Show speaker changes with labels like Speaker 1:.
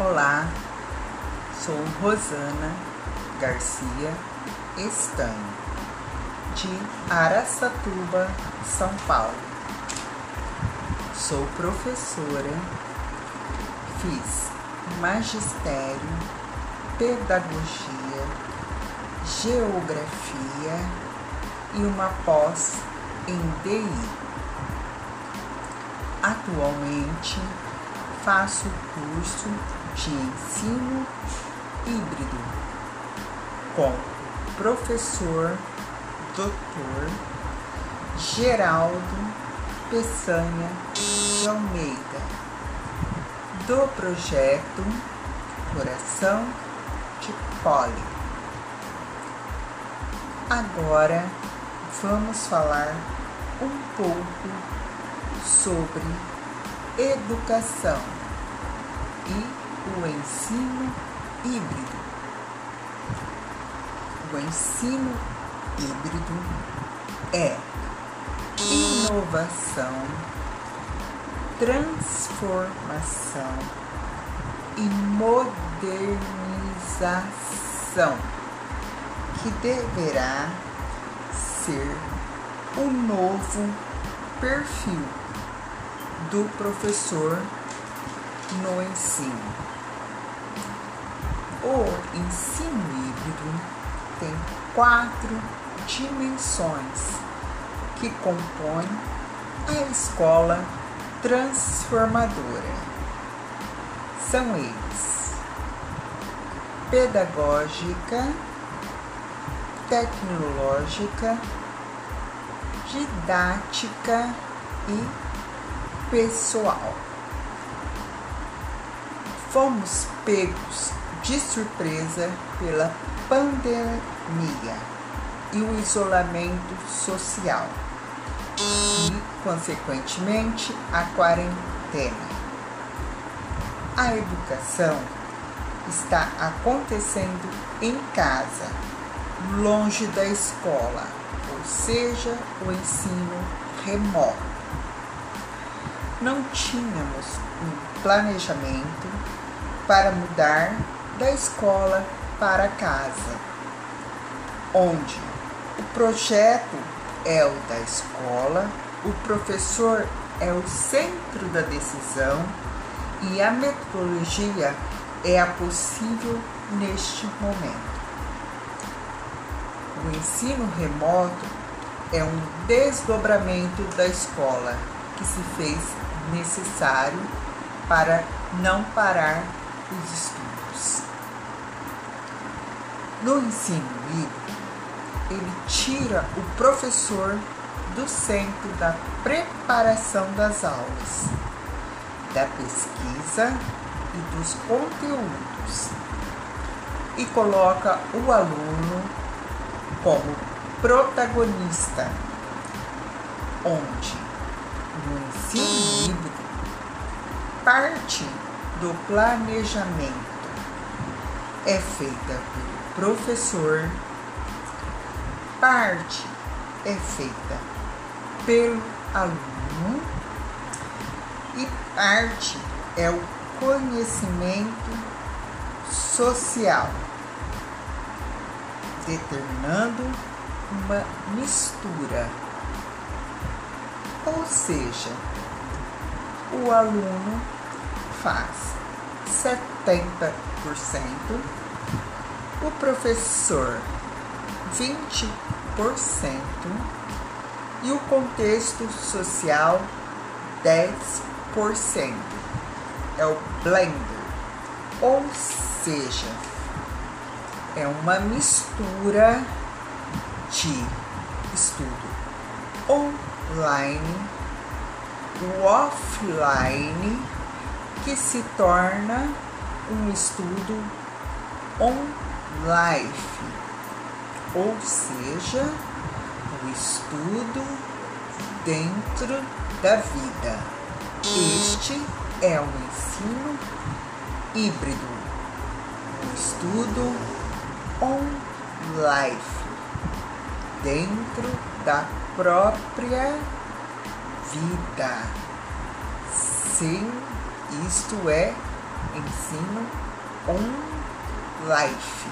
Speaker 1: Olá, sou Rosana Garcia Estanho, de Araçatuba, São Paulo. Sou professora, fiz magistério, pedagogia, geografia e uma pós em DI. Atualmente faço curso de ensino híbrido com professor Dr. Geraldo Peçanha de Almeida, do projeto Coração de Poli. Agora vamos falar um pouco sobre educação e o ensino híbrido. O ensino híbrido é inovação, transformação e modernização que deverá ser o novo perfil do professor no ensino. O ensino híbrido tem quatro dimensões que compõem a escola transformadora. São eles: pedagógica, tecnológica, didática e pessoal. Fomos pegos de surpresa pela pandemia e o isolamento social e, consequentemente, a quarentena. A educação está acontecendo em casa, longe da escola, ou seja, o ensino remoto. Não tínhamos um planejamento para mudar da escola para casa, onde o projeto é o da escola, o professor é o centro da decisão e a metodologia é a possível neste momento. O ensino remoto é um desdobramento da escola que se fez necessário para não parar os estudos. No ensino livre, ele tira o professor do centro da preparação das aulas, da pesquisa e dos conteúdos e coloca o aluno como protagonista, onde no ensino híbrido parte do planejamento é feita pelo professor, parte é feita pelo aluno e parte é o conhecimento social, determinando uma mistura. Ou seja, o aluno faz 70%, o professor 20% e o contexto social 10%. É o blender, ou seja, é uma mistura de estudo online, o offline que se torna um estudo on life, ou seja, o estudo dentro da vida. Este é o ensino híbrido, o estudo on life, dentro da própria vida. Sim, isto é ensino on life.